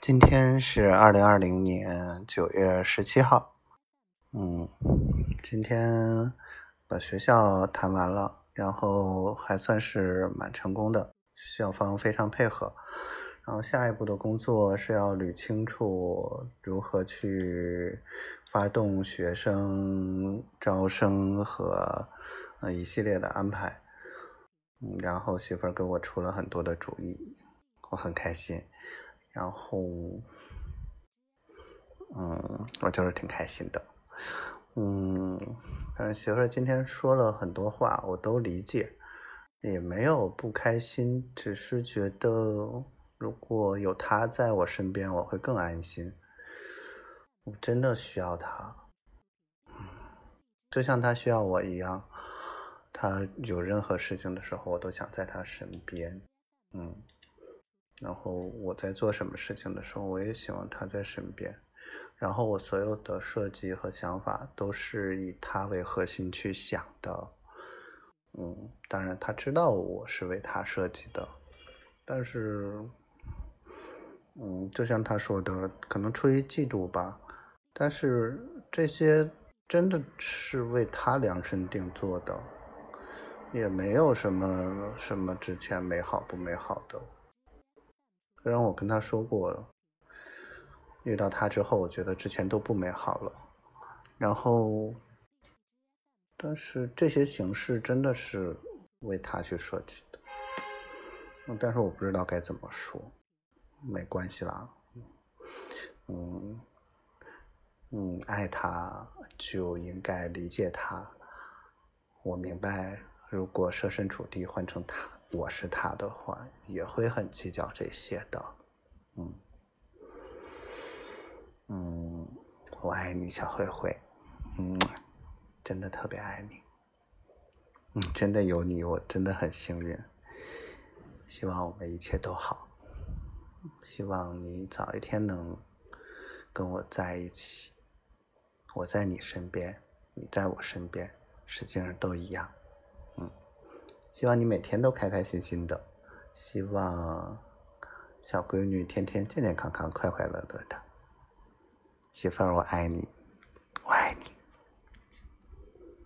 今天是二零二零年九月十七号，嗯，今天把学校谈完了，然后还算是蛮成功的，校方非常配合。然后下一步的工作是要捋清楚如何去发动学生招生和呃一系列的安排。嗯，然后媳妇儿给我出了很多的主意，我很开心。然后，嗯，我就是挺开心的。嗯，反正媳妇儿今天说了很多话，我都理解，也没有不开心，只是觉得如果有她在我身边，我会更安心。我真的需要她，嗯，就像她需要我一样。他有任何事情的时候，我都想在他身边，嗯，然后我在做什么事情的时候，我也希望他在身边，然后我所有的设计和想法都是以他为核心去想的，嗯，当然他知道我是为他设计的，但是，嗯，就像他说的，可能出于嫉妒吧，但是这些真的是为他量身定做的。也没有什么什么之前美好不美好的，虽然我跟他说过，遇到他之后，我觉得之前都不美好了。然后，但是这些形式真的是为他去设计的，但是我不知道该怎么说，没关系啦，嗯嗯，爱他就应该理解他，我明白。如果设身处地换成他，我是他的话，也会很计较这些的。嗯嗯，我爱你，小灰灰。嗯，真的特别爱你。嗯，真的有你，我真的很幸运。希望我们一切都好。希望你早一天能跟我在一起。我在你身边，你在我身边，实际上都一样。希望你每天都开开心心的，希望小闺女天天健健康康、快快乐乐的。媳妇儿，我爱你，